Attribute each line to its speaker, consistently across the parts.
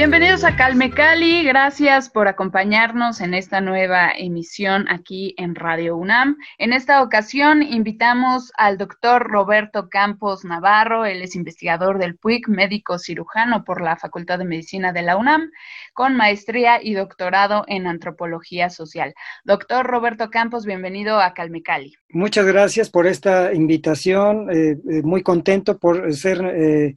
Speaker 1: Bienvenidos a Calme Cali, gracias por acompañarnos en esta nueva emisión aquí en Radio UNAM. En esta ocasión invitamos al doctor Roberto Campos Navarro, él es investigador del PUIC, médico cirujano por la Facultad de Medicina de la UNAM, con maestría y doctorado en antropología social. Doctor Roberto Campos, bienvenido a Calme Cali.
Speaker 2: Muchas gracias por esta invitación, eh, eh, muy contento por ser... Eh,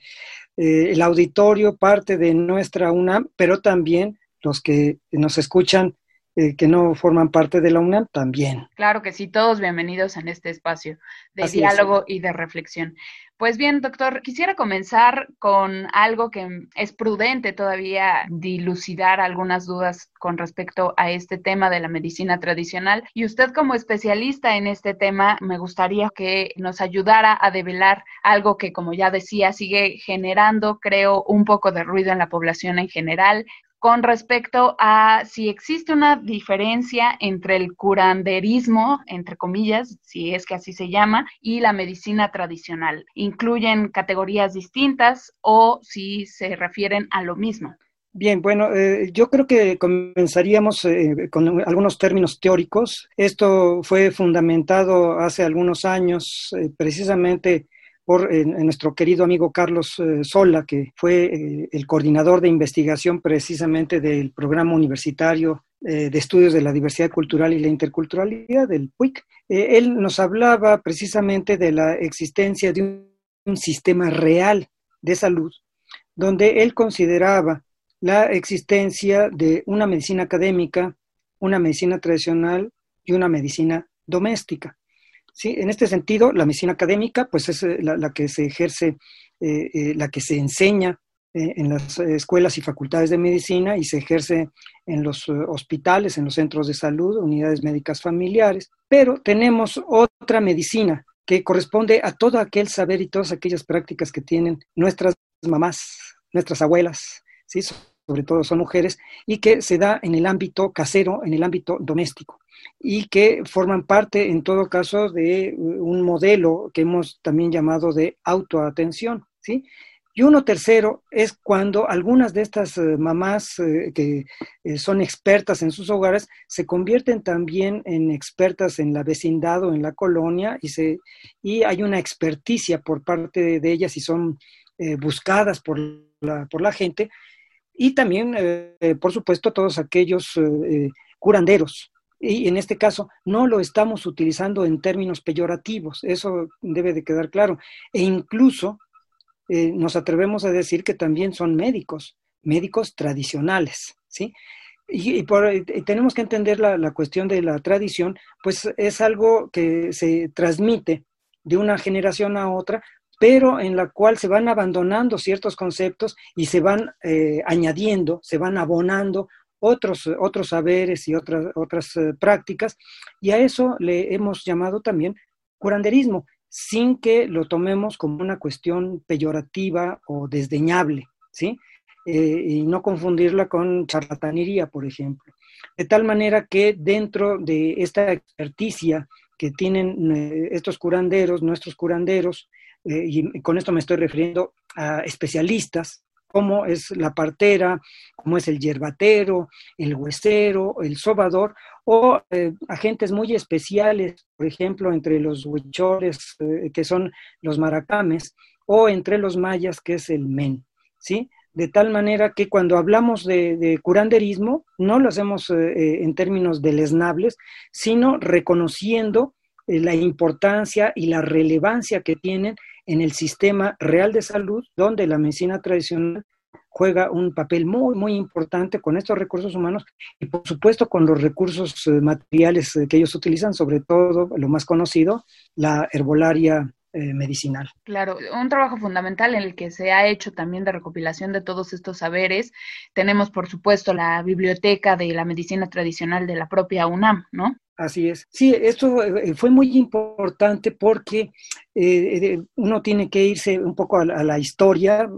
Speaker 2: eh, el auditorio, parte de nuestra UNAM, pero también los que nos escuchan eh, que no forman parte de la UNAM también.
Speaker 1: Claro que sí, todos bienvenidos en este espacio de diálogo y de reflexión. Pues bien, doctor, quisiera comenzar con algo que es prudente todavía dilucidar algunas dudas con respecto a este tema de la medicina tradicional. Y usted como especialista en este tema, me gustaría que nos ayudara a develar algo que, como ya decía, sigue generando, creo, un poco de ruido en la población en general, con respecto a si existe una diferencia entre el curanderismo, entre comillas, si es que así se llama, y la medicina tradicional. ¿Incluyen categorías distintas o si se refieren a lo mismo?
Speaker 2: Bien, bueno, eh, yo creo que comenzaríamos eh, con algunos términos teóricos. Esto fue fundamentado hace algunos años eh, precisamente por nuestro querido amigo Carlos eh, Sola, que fue eh, el coordinador de investigación precisamente del programa universitario eh, de estudios de la diversidad cultural y la interculturalidad del PUIC. él nos hablaba precisamente de la existencia de un sistema real de salud, donde él consideraba la existencia de una medicina académica, una medicina tradicional y una medicina doméstica. ¿Sí? En este sentido, la medicina académica pues es eh, la, que se ejerce, eh, eh, la que se enseña en las escuelas y facultades de medicina y se ejerce en los hospitales, en los centros de salud, unidades médicas familiares. Pero tenemos otra medicina que corresponde a todo aquel saber y todas aquellas prácticas que tienen nuestras mamás, nuestras abuelas, ¿sí? Sobre todo son mujeres, y que se da en el ámbito casero, en el ámbito doméstico y que forman parte, en todo caso, de un modelo que hemos también llamado de autoatención, ¿sí? Y uno tercero es cuando algunas de estas eh, mamás eh, que eh, son expertas en sus hogares se convierten también en expertas en la vecindad o en la colonia y, se, y hay una experticia por parte de, ellas y son buscadas por la, por la gente. Y también, por supuesto, todos aquellos curanderos, y en este caso no lo estamos utilizando en términos peyorativos, eso debe de quedar claro. E incluso eh, nos atrevemos a decir que también son médicos, médicos tradicionales, ¿sí? Y, tenemos que entender la, la, cuestión de la tradición, pues es algo que se transmite de una generación a otra, pero en la cual se van abandonando ciertos conceptos y se van eh, añadiendo, se van abonando otros, otros saberes y otras, otras eh, prácticas, y a eso le hemos llamado también curanderismo, sin que lo tomemos como una cuestión peyorativa o desdeñable, ¿sí? Eh, y no confundirla con charlatanería, por ejemplo. De tal manera que dentro de esta experticia que tienen estos curanderos, nuestros curanderos, y con esto me estoy refiriendo a especialistas, como es la partera, como es el yerbatero, el huesero, el sobador, o eh, agentes muy especiales, por ejemplo, entre los huichores, eh, que son los maracames, o entre los mayas, que es el men, ¿sí? De tal manera que cuando hablamos de, curanderismo, no lo hacemos eh, en términos deleznables, sino reconociendo la importancia y la relevancia que tienen en el sistema real de salud, donde la medicina tradicional juega un papel muy, muy importante con estos recursos humanos y por supuesto con los recursos eh, materiales eh, que ellos utilizan, sobre todo lo más conocido, la herbolaria eh, medicinal.
Speaker 1: Claro, un trabajo fundamental en el que se ha hecho también de recopilación de todos estos saberes. Tenemos, por supuesto, la biblioteca de la medicina tradicional de la propia UNAM, ¿no?
Speaker 2: Así es. Sí, esto eh, fue muy importante porque uno tiene que irse un poco a la historia,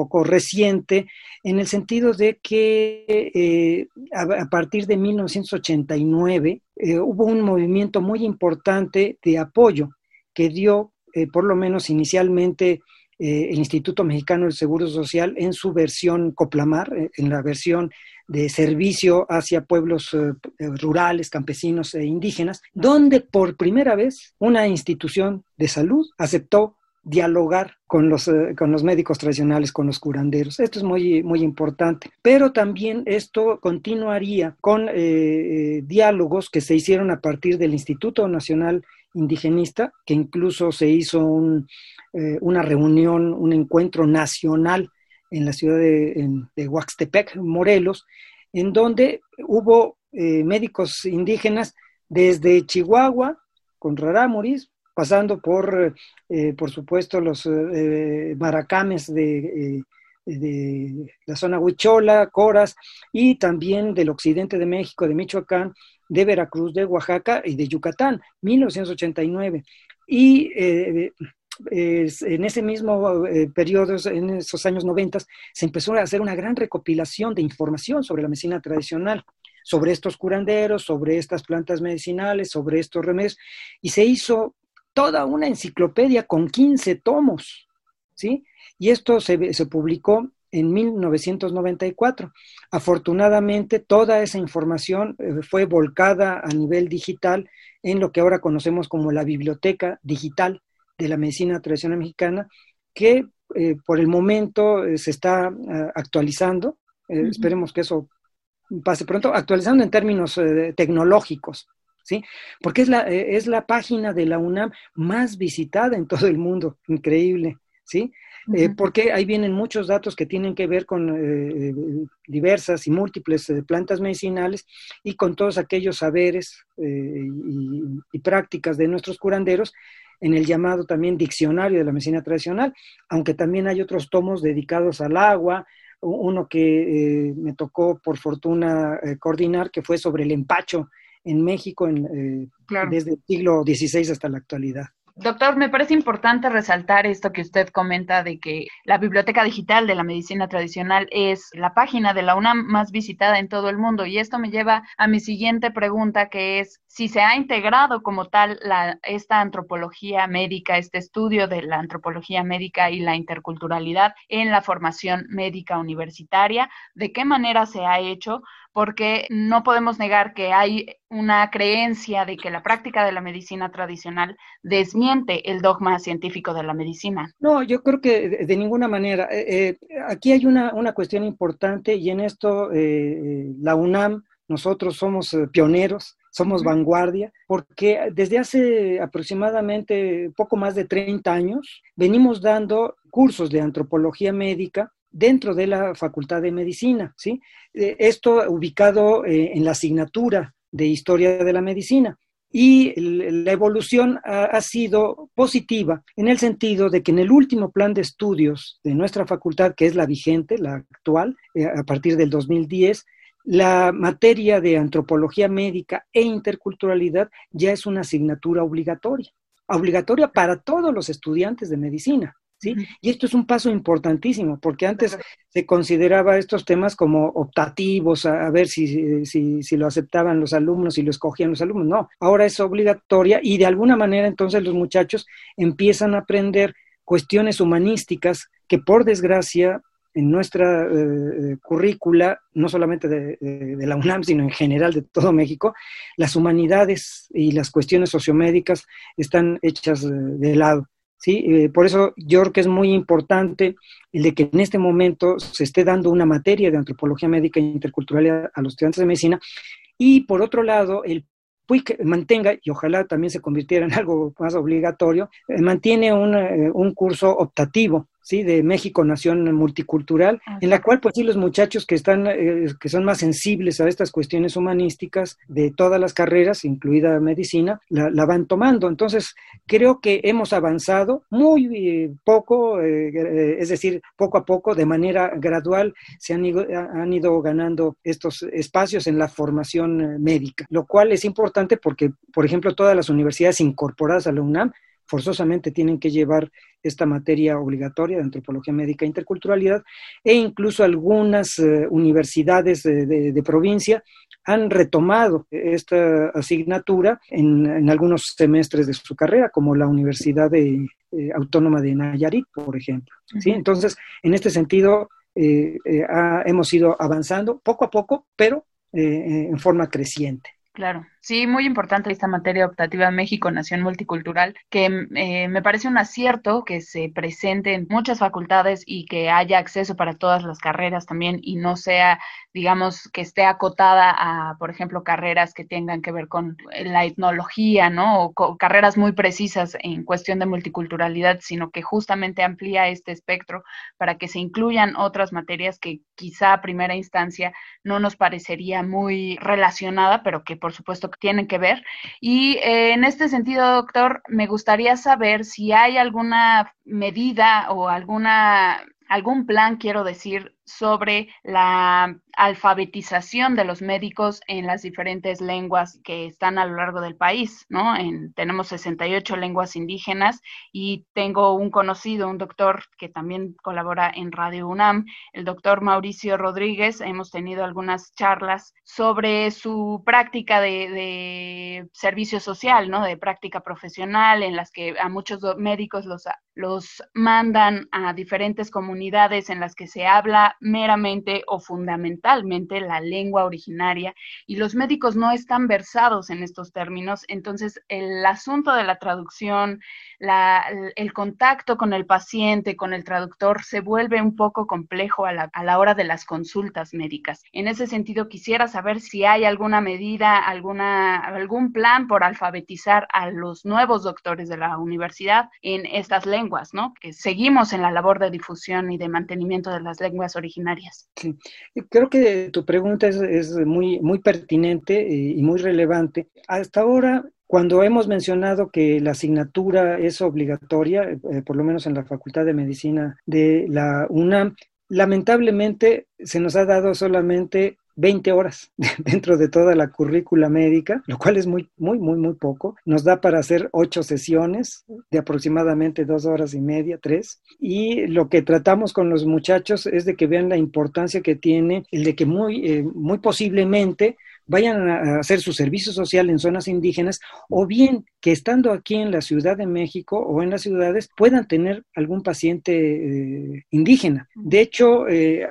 Speaker 2: poco reciente, en el sentido de que eh, a, partir de 1989 eh, hubo un movimiento muy importante de apoyo que dio, eh, por lo menos inicialmente, el Instituto Mexicano del Seguro Social en su versión Coplamar, en la versión de servicio hacia pueblos rurales, campesinos e indígenas, donde por primera vez una institución de salud aceptó dialogar con los, eh, con los médicos tradicionales, con los curanderos. Esto es muy, muy importante. Pero también esto continuaría con eh, eh, diálogos que se hicieron a partir del Instituto Nacional Indigenista, que incluso se hizo una reunión, un encuentro nacional en la ciudad de, de Huaxtepec, Morelos, en donde hubo médicos indígenas desde Chihuahua, con Rarámuris, pasando por, eh, por supuesto, los eh, maracames de, eh, de, la zona Huichola, Coras, y también del occidente de México, de Michoacán, de Veracruz, de Oaxaca y de Yucatán, 1989. Y en ese mismo periodo, en esos años 90, se empezó a hacer una gran recopilación de información sobre la medicina tradicional sobre estos curanderos, sobre estas plantas medicinales, sobre estos remedios, y se hizo toda una enciclopedia con 15 tomos, ¿sí? Y esto se, se publicó en 1994. Afortunadamente, toda esa información eh, fue volcada a nivel digital en lo que ahora conocemos como la Biblioteca Digital de la Medicina Tradicional Mexicana, que eh, por el momento eh, se está actualizando. Esperemos que eso pase pronto, actualizando en términos tecnológicos, ¿sí? Porque es la, eh, es la página de la UNAM más visitada en todo el mundo, increíble, ¿sí? Eh, porque ahí vienen muchos datos que tienen que ver con eh, diversas y múltiples plantas medicinales y con todos aquellos saberes y, prácticas de nuestros curanderos en el llamado también diccionario de la medicina tradicional, aunque también hay otros tomos dedicados al agua, uno que me tocó por fortuna coordinar, que fue sobre el empacho en México en, eh, desde el siglo XVI hasta la actualidad.
Speaker 1: Doctor, me parece importante resaltar esto que usted comenta de que la biblioteca digital de la medicina tradicional es la página de la UNAM más visitada en todo el mundo. Y esto me lleva a mi siguiente pregunta que es si se ha integrado como tal la, esta antropología médica, este estudio de la antropología médica y la interculturalidad en la formación médica universitaria, de qué manera se ha hecho, porque no podemos negar que hay una creencia de que la práctica de la medicina tradicional desmiente el dogma científico de la medicina.
Speaker 2: No, yo creo que de, ninguna manera. Eh, eh, aquí hay una, una, cuestión importante y en esto eh, la UNAM, nosotros somos pioneros, somos vanguardia, porque desde hace aproximadamente poco más de 30 años venimos dando cursos de antropología médica dentro de la Facultad de Medicina, ¿sí? Esto ubicado en la asignatura de historia de la medicina. Y la evolución ha, sido positiva en el sentido de que en el último plan de estudios de nuestra facultad, que es la vigente, la actual, eh, a partir del 2010, la materia de antropología médica e interculturalidad ya es una asignatura obligatoria, obligatoria para todos los estudiantes de medicina. Y esto es un paso importantísimo, porque antes se consideraba estos temas como optativos, a, ver si, si, si, lo aceptaban los alumnos y lo escogían los alumnos. No, ahora es obligatoria y de alguna manera entonces los muchachos empiezan a aprender cuestiones humanísticas que por desgracia en nuestra eh, eh, currícula, no solamente de, de, la UNAM, sino en general de todo México, las humanidades y las cuestiones sociomédicas están hechas de lado. ¿Sí? Eh, por eso yo creo que es muy importante el de que en este momento se esté dando una materia de antropología médica e intercultural a, los estudiantes de medicina y por otro lado el PUIC mantenga, y ojalá también se convirtiera en algo más obligatorio, eh, mantiene un, eh, un, curso optativo ¿sí? de México Nación Multicultural, en la cual pues sí los muchachos que están, eh, que son más sensibles a estas cuestiones humanísticas de todas las carreras, incluida medicina, la, van tomando. Entonces, creo que hemos avanzado muy eh, poco, eh, es decir, poco a poco, de manera gradual, se han ido, han ido ganando estos espacios en la formación médica, lo cual es importante porque, por ejemplo, todas las universidades incorporadas a la UNAM forzosamente tienen que llevar esta materia obligatoria de antropología médica e interculturalidad e incluso algunas eh, universidades de, provincia han retomado esta asignatura en, algunos semestres de su carrera, como la Universidad de, eh, Autónoma de Nayarit, por ejemplo. ¿sí? Entonces, en este sentido, eh, hemos ido avanzando poco a poco, pero en forma creciente.
Speaker 1: Claro. Sí, muy importante esta materia optativa México Nación Multicultural, que eh, me parece un acierto que se presente en muchas facultades y que haya acceso para todas las carreras también y no sea, digamos, que esté acotada a, por ejemplo, carreras que tengan que ver con la etnología, ¿no? O carreras muy precisas en cuestión de multiculturalidad, sino que justamente amplía este espectro para que se incluyan otras materias que quizá a primera instancia no nos parecería muy relacionada, pero que por supuesto tienen que ver. Y eh, en este sentido, doctor, me gustaría saber si hay alguna medida o alguna algún plan, quiero decir, sobre la alfabetización de los médicos en las diferentes lenguas que están a lo largo del país, ¿no? En, tenemos 68 lenguas indígenas y tengo un conocido, un doctor que también colabora en Radio UNAM, el doctor Mauricio Rodríguez. Hemos tenido algunas charlas sobre su práctica de, de servicio social, ¿no? De práctica profesional en las que a muchos médicos los, los mandan a diferentes comunidades en las que se habla meramente o fundamentalmente la lengua originaria y los médicos no están versados en estos términos, entonces el asunto de la traducción, el contacto con el paciente, con el traductor, se vuelve un poco complejo a la, a la hora de las consultas médicas. En ese sentido, quisiera saber si hay alguna medida, alguna, algún plan por alfabetizar a los nuevos doctores de la universidad en estas lenguas, ¿no? Que seguimos en la labor de difusión y de mantenimiento de las lenguas originarias
Speaker 2: Sí, creo que tu pregunta es, muy, pertinente eh, y muy relevante. Hasta ahora, cuando hemos mencionado que la asignatura es obligatoria, eh, por lo menos en la Facultad de Medicina de la UNAM, lamentablemente se nos ha dado solamente 20 horas dentro de toda la currícula médica, lo cual es muy, muy, muy, muy poco. Nos da para hacer ocho sesiones de aproximadamente dos horas y media, tres. Y lo que tratamos con los muchachos es de que vean la importancia que tiene el de que muy, eh, muy posiblemente vayan a hacer su servicio social en zonas indígenas o bien que estando aquí en la Ciudad de México o en las ciudades puedan tener algún paciente eh, indígena. De hecho, eh,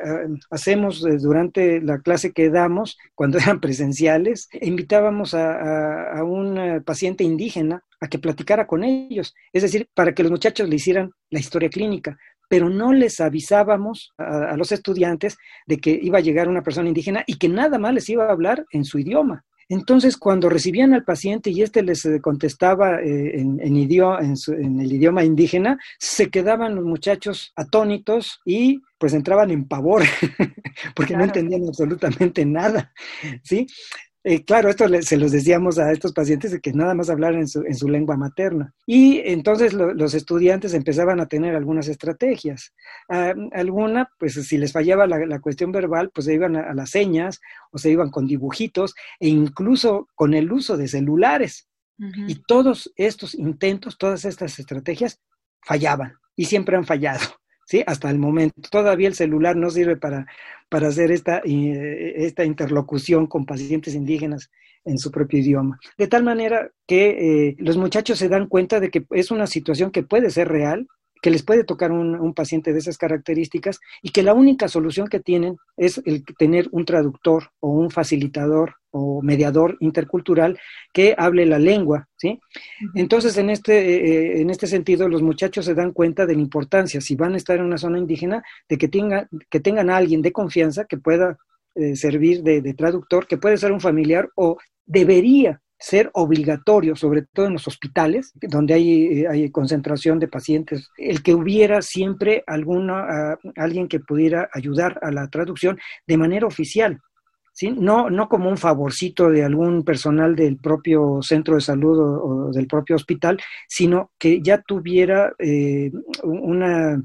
Speaker 2: hacemos eh, durante la clase que damos, cuando eran presenciales, invitábamos a, a un paciente indígena a que platicara con ellos, es decir, para que los muchachos le hicieran la historia clínica, pero no les avisábamos a, los estudiantes de que iba a llegar una persona indígena y que nada más les iba a hablar en su idioma. Entonces, cuando recibían al paciente y éste les eh, contestaba eh, en, idioma, en, el idioma indígena, se quedaban los muchachos atónitos y pues entraban en pavor, porque no entendían absolutamente nada, ¿sí? Eh, claro, esto se los decíamos a estos pacientes de que nada más hablaran en su, lengua materna. Y entonces los estudiantes empezaban a tener algunas estrategias. Ah, alguna, pues si les fallaba la, cuestión verbal, pues se iban a, las señas o se iban con dibujitos e incluso con el uso de celulares. Y todos estos intentos, todas estas estrategias fallaban y siempre han fallado. ¿Sí? Hasta el momento. Todavía el celular no sirve para, para hacer esta, eh, esta interlocución con pacientes indígenas en su propio idioma. De tal manera que eh, los muchachos se dan cuenta de que es una situación que puede ser real, que les puede tocar un, paciente de esas características y que la única solución que tienen es el tener un traductor o un facilitador o mediador intercultural que hable la lengua, ¿sí? Entonces, en este, eh, eh, en este sentido, los muchachos se dan cuenta de la importancia, si van a estar en una zona indígena, de que, tenga, que tengan a alguien de confianza que pueda eh, servir de, de traductor, que puede ser un familiar o debería ser obligatorio, sobre todo en los hospitales, donde hay, hay concentración de pacientes, el que hubiera siempre alguna, alguien que pudiera ayudar a la traducción de manera oficial. ¿Sí? No, no como un favorcito de algún personal del propio centro de salud o, del propio hospital, sino que ya tuviera eh, una,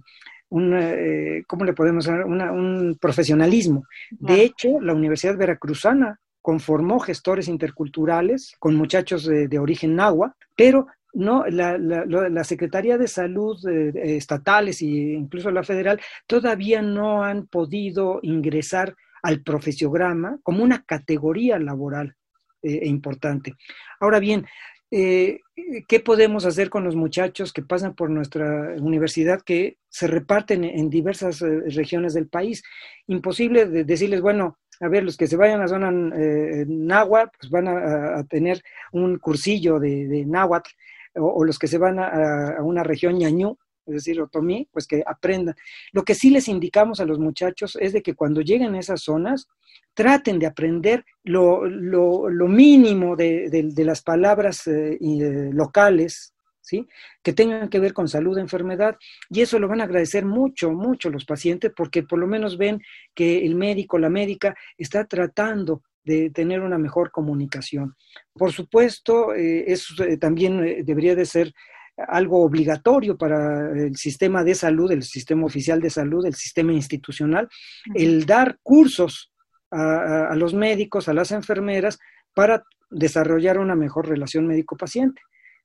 Speaker 2: una eh, ¿cómo le podemos dar? un profesionalismo. De hecho, la Universidad Veracruzana conformó gestores interculturales con muchachos de, origen náhuatl, pero no, la, la, Secretaría de Salud eh, estatales e incluso la federal todavía no han podido ingresar al profesiograma como una categoría laboral eh, e importante. Ahora bien, eh, ¿qué podemos hacer con los muchachos que pasan por nuestra universidad que se reparten en diversas regiones del país? Imposible decirles, bueno, a ver, los que se vayan a zona eh, náhuatl, pues van a, tener un cursillo de, náhuatl, o, los que se van a, una región ñañú, es decir, otomí, pues que aprendan. Lo que sí les indicamos a los muchachos es de que cuando lleguen a esas zonas, traten de aprender lo, mínimo de, las palabras eh, eh, locales, ¿sí? Que tengan que ver con salud, enfermedad, y eso lo van a agradecer mucho, mucho los pacientes, porque por lo menos ven que el médico, la médica, está tratando de tener una mejor comunicación. Por supuesto, eh, eso también debería de ser algo obligatorio para el sistema de salud, el sistema oficial de salud, el sistema institucional, el dar cursos a los médicos, a las enfermeras, para desarrollar una mejor relación médico-paciente.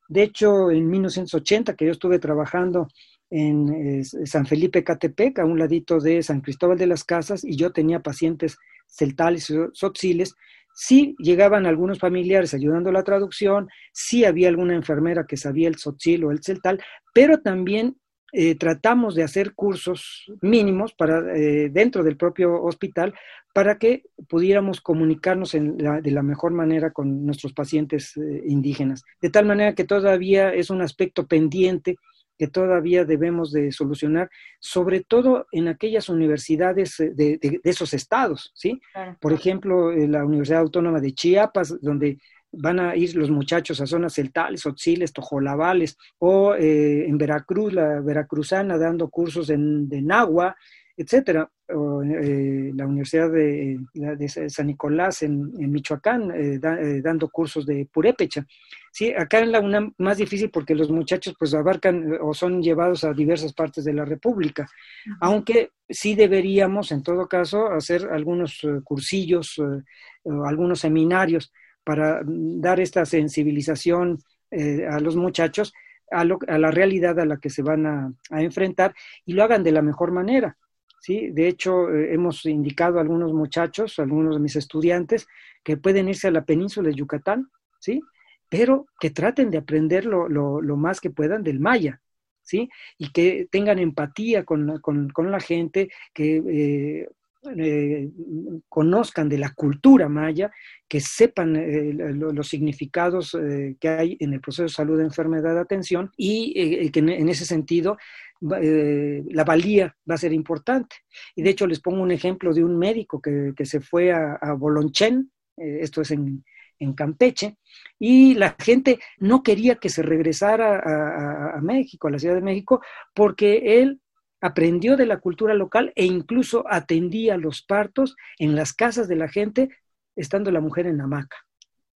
Speaker 2: De hecho, en 1980, que yo estuve trabajando en San Felipe Catepec, a un ladito de San Cristóbal de las Casas, y yo tenía pacientes celtales y sotziles, sí llegaban algunos familiares ayudando a la traducción, sí había alguna enfermera que sabía el sotzil o el celtal, pero también eh, tratamos de hacer cursos mínimos para, eh, dentro del propio hospital para que pudiéramos comunicarnos de la mejor manera con nuestros pacientes eh, indígenas. De tal manera que todavía es un aspecto pendiente que todavía debemos de solucionar, sobre todo en aquellas universidades de, esos estados, ¿sí? Por ejemplo, la Universidad Autónoma de Chiapas, donde van a ir los muchachos a zonas celtales, otziles, tojolabales, o eh, en Veracruz, la veracruzana dando cursos de Nahua, etcétera, eh, la Universidad de, San Nicolás en, Michoacán, eh, dando cursos de purépecha. Sí, acá en la UNAM más difícil porque los muchachos pues abarcan o son llevados a diversas partes de la República, aunque sí deberíamos en todo caso hacer algunos cursillos, algunos seminarios para dar esta sensibilización eh, a los muchachos a, la realidad a la que se van a, enfrentar y lo hagan de la mejor manera. ¿Sí? De hecho, eh, hemos indicado a algunos muchachos, a algunos de mis estudiantes, que pueden irse a la península de Yucatán, ¿sí? pero que traten de aprender lo, más que puedan del maya. ¿Sí? Y que tengan empatía con, la gente, que eh, eh, conozcan de la cultura maya, que sepan eh, los significados que hay en el proceso de salud, enfermedad, atención, y que en, ese sentido la valía va a ser importante. Y de hecho les pongo un ejemplo de un médico que, se fue a, a Bolonchen, esto es en, Campeche, y la gente no quería que se regresara a, a, México, a la Ciudad de México, porque él aprendió de la cultura local e incluso atendía los partos en las casas de la gente, estando la mujer en hamaca.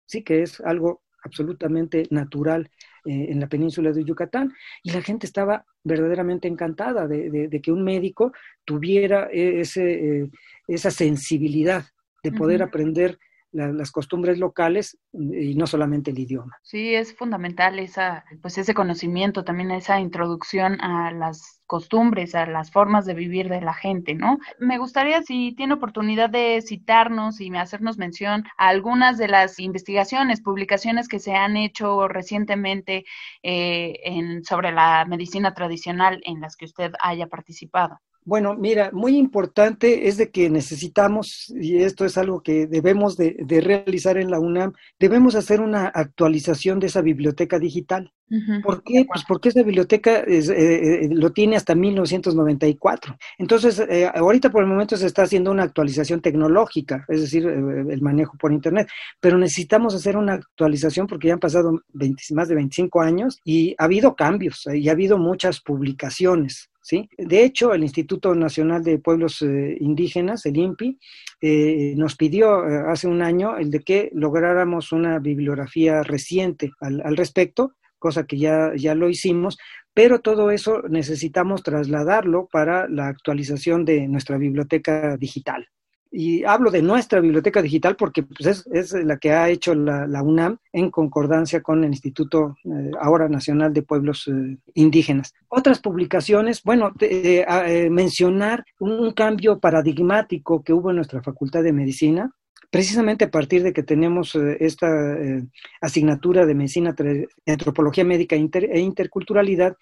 Speaker 2: Sí que es algo absolutamente natural eh, en la península de Yucatán. Y la gente estaba verdaderamente encantada de, que un médico tuviera e, ese, eh, esa sensibilidad de poder aprender las costumbres locales y no solamente el idioma.
Speaker 1: Sí, es fundamental esa, pues ese conocimiento, también esa introducción a las costumbres, a las formas de vivir de la gente, ¿no? Me gustaría si tiene oportunidad de citarnos y hacernos mención a algunas de las investigaciones, publicaciones que se han hecho recientemente eh, en, sobre la medicina tradicional en las que usted haya participado.
Speaker 2: Bueno, mira, muy importante es de que necesitamos, y esto es algo que debemos de, realizar en la UNAM, debemos hacer una actualización de esa biblioteca digital. ¿Por qué? Pues porque esa biblioteca es, eh, eh, lo tiene hasta 1994. Entonces, eh, ahorita por el momento se está haciendo una actualización tecnológica, es decir, el manejo por Internet, pero necesitamos hacer una actualización porque ya han pasado más de 25 años y ha habido cambios y ha habido muchas publicaciones. ¿Sí? De hecho, el Instituto Nacional de Pueblos eh, Indígenas, el INPI, eh, nos pidió eh, hace un año el de que lográramos una bibliografía reciente al, al respecto, cosa que ya, ya lo hicimos, pero todo eso necesitamos trasladarlo para la actualización de nuestra biblioteca digital y hablo de nuestra biblioteca digital porque pues, es, la que ha hecho la, UNAM en concordancia con el Instituto eh, ahora Nacional de Pueblos eh, Indígenas. Otras publicaciones, bueno, eh, mencionar un, cambio paradigmático que hubo en nuestra Facultad de Medicina, precisamente a partir de que tenemos esta asignatura de medicina, antropología médica e interculturalidad,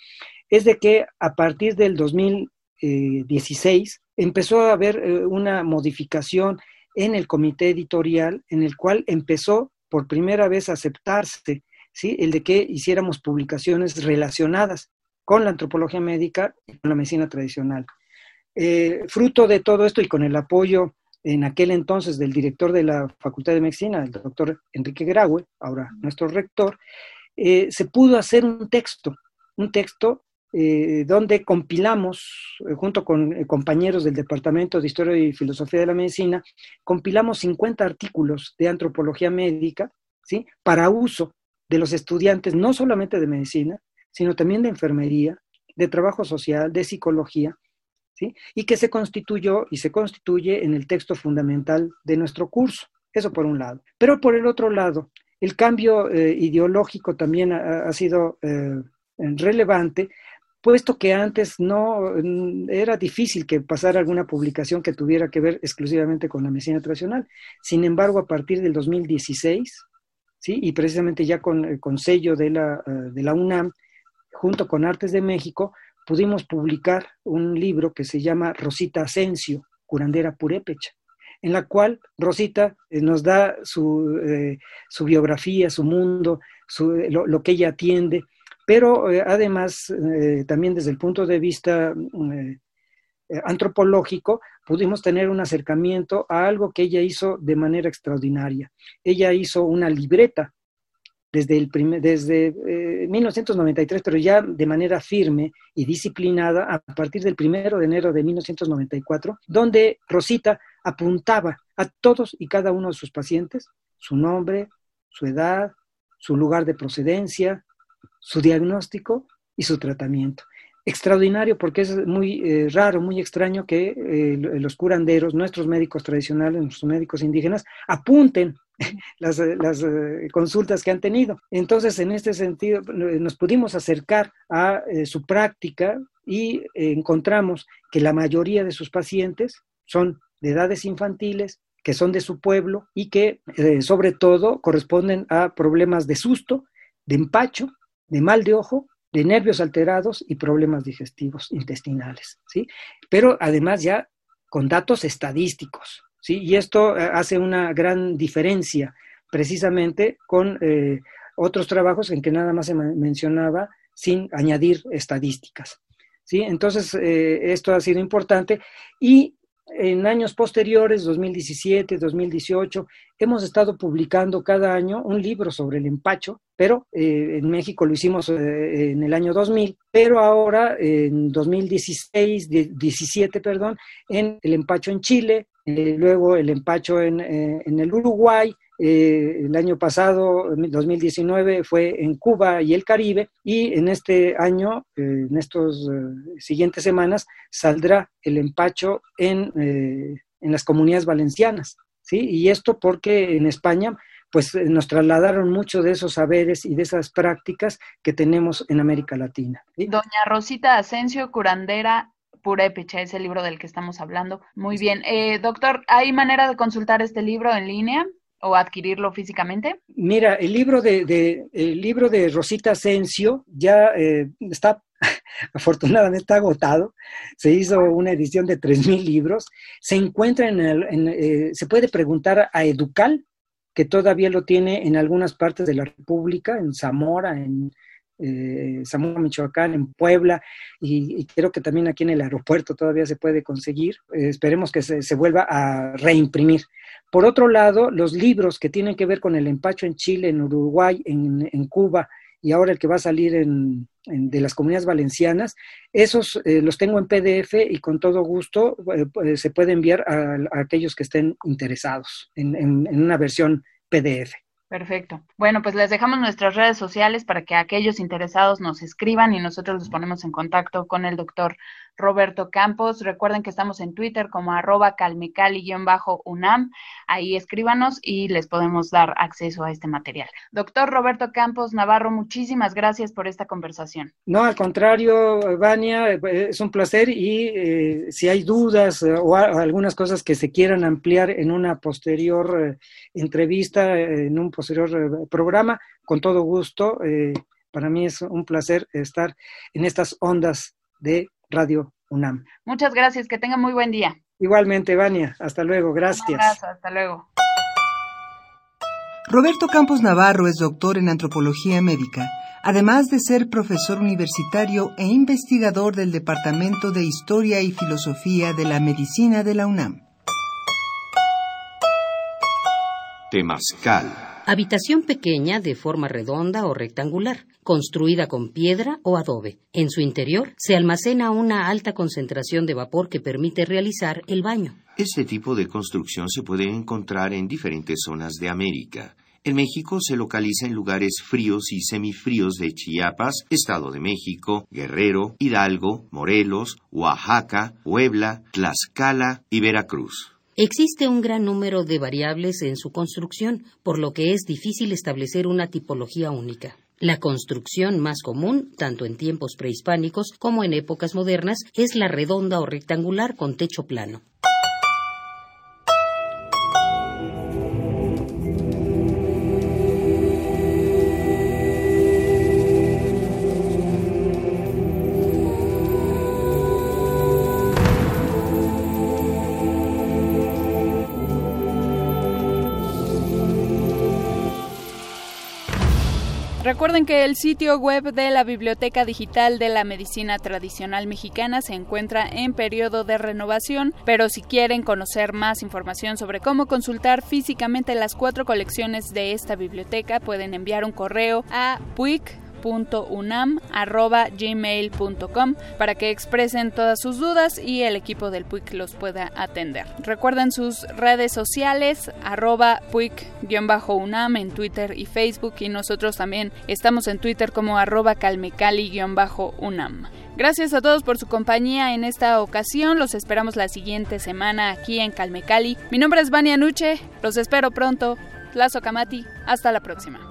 Speaker 2: es de que a partir del 2016 empezó a haber eh, una modificación en el comité editorial en el cual empezó por primera vez a aceptarse ¿sí? el de que hiciéramos publicaciones relacionadas con la antropología médica y con la medicina tradicional. Eh, fruto de todo esto y con el apoyo en aquel entonces del director de la Facultad de Medicina, el doctor Enrique Graue, ahora nuestro rector, eh, se pudo hacer un texto, un texto eh, donde compilamos, eh, junto con eh, compañeros del Departamento de Historia y Filosofía de la Medicina, compilamos 50 artículos de antropología médica, ¿sí? Para uso de los estudiantes, no solamente de medicina, sino también de enfermería, de trabajo social, de psicología, ¿sí? Y que se constituyó y se constituye en el texto fundamental de nuestro curso. Eso por un lado. Pero por el otro lado, el cambio ideológico también ha, sido relevante puesto que antes no mm, era difícil que pasara alguna publicación que tuviera que ver exclusivamente con la medicina tradicional. Sin embargo, a partir del 2016, ¿sí? y precisamente ya con el sello de la, eh, de la UNAM, junto con Artes de México, pudimos publicar un libro que se llama Rosita Asensio, curandera purépecha, en la cual Rosita eh, nos da su, eh, su, biografía, su mundo, lo, lo, que ella atiende, pero eh, además, eh, también desde el punto de vista eh, antropológico, pudimos tener un acercamiento a algo que ella hizo de manera extraordinaria. Ella hizo una libreta desde, el desde 1993, pero ya de manera firme y disciplinada a partir del primero de enero de 1994, donde Rosita apuntaba a todos y cada uno de sus pacientes su nombre, su edad, su lugar de procedencia, su diagnóstico y su tratamiento. Extraordinario porque es muy eh, raro, muy extraño que eh, los curanderos, nuestros médicos tradicionales, nuestros médicos indígenas, apunten las, eh, consultas que han tenido. Entonces, en este sentido, nos pudimos acercar a su práctica y encontramos que la mayoría de sus pacientes son de edades infantiles, que son de su pueblo y que sobre todo corresponden a problemas de susto, de empacho de mal de ojo, de nervios alterados y problemas digestivos intestinales, ¿sí? Pero además ya con datos estadísticos, ¿sí? Y esto eh, hace una gran diferencia precisamente con eh, otros trabajos en que nada más se mencionaba sin añadir estadísticas, ¿sí? Entonces, eh, esto ha sido importante y en años posteriores, 2017, 2018, hemos estado publicando cada año un libro sobre el empacho, pero eh, en México lo hicimos eh, en el año 2000, pero ahora en 2016, 17, perdón, en el empacho en Chile, eh, luego el empacho en, en el Uruguay, eh, el año pasado, 2019, fue en Cuba y el Caribe y en este año, eh, en estas eh, siguientes semanas, saldrá el empacho en, en las comunidades valencianas. ¿sí? Y esto porque en España pues nos trasladaron mucho de esos saberes y de esas prácticas que tenemos en América Latina.
Speaker 1: Doña Rosita Asensio, curandera Purépecha, es el libro del que estamos hablando. Muy bien. doctor, ¿hay manera de consultar este libro en línea? O adquirirlo físicamente?
Speaker 2: Mira, el libro de, el libro de Rosita Asensio ya eh, está afortunadamente está agotado. Se hizo una edición de 3.000 libros. Se encuentra en, el, eh, se puede preguntar a Educal, que todavía lo tiene en algunas partes de la República, en Zamora, en eh, Zamora, Michoacán, en Puebla, y, creo que también aquí en el aeropuerto todavía se puede conseguir. Eh, esperemos que se, vuelva a reimprimir. Por otro lado, los libros que tienen que ver con el empacho en Chile, en Uruguay, en, Cuba, y ahora el que va a salir en, de las comunidades valencianas, esos eh, los tengo en PDF y con todo gusto se puede enviar a, aquellos que estén interesados en una versión PDF.
Speaker 1: Perfecto. Bueno, pues les dejamos nuestras redes sociales para que aquellos interesados nos escriban y nosotros los ponemos en contacto con el doctor Roberto Campos. Recuerden que estamos en Twitter como arroba calmecali-unam. Ahí escríbanos y les podemos dar acceso a este material. Doctor Roberto Campos Navarro, muchísimas gracias por esta conversación.
Speaker 2: No, al contrario, Vania, es un placer y eh, si hay dudas eh, o algunas cosas que se quieran ampliar en una posterior eh, entrevista, en un posterior programa, con todo gusto. para mí es un placer estar en estas ondas de Radio UNAM.
Speaker 1: Muchas gracias, que tenga muy buen día.
Speaker 2: Igualmente, Vania, hasta luego, gracias.
Speaker 1: hasta luego.
Speaker 3: Roberto Campos Navarro es doctor en antropología médica, además de ser profesor universitario e investigador del Departamento de Historia y Filosofía de la Medicina de la UNAM.
Speaker 4: Temascal.
Speaker 5: Habitación pequeña de forma redonda o rectangular construida con piedra o adobe. En su interior se almacena una alta concentración de vapor que permite realizar el baño.
Speaker 4: Este tipo de construcción se puede encontrar en diferentes zonas de América. En México se localiza en lugares fríos y semifríos de Chiapas, Estado de México, Guerrero, Hidalgo, Morelos, Oaxaca, Puebla, Tlaxcala y Veracruz.
Speaker 5: Existe un gran número de variables en su construcción, por lo que es difícil establecer una tipología única. La construcción más común, tanto en tiempos prehispánicos como en épocas modernas, es la redonda o rectangular con techo plano.
Speaker 6: Que el sitio web de la Biblioteca Digital de la Medicina Tradicional Mexicana se encuentra en periodo de renovación, pero si quieren conocer más información sobre cómo consultar físicamente las cuatro colecciones de esta biblioteca, pueden enviar un correo a puic gmail.com para que expresen todas sus dudas y el equipo del PUIC los pueda atender. Recuerden sus redes sociales, arroba PUIC-UNAM en Twitter y Facebook y nosotros también estamos en Twitter como arroba calmecali-UNAM. Gracias a todos por su compañía en esta ocasión. Los esperamos la siguiente semana aquí en Calmecali. Mi nombre es Vania Nuche. Los espero pronto. Lazo Kamati. Hasta la próxima.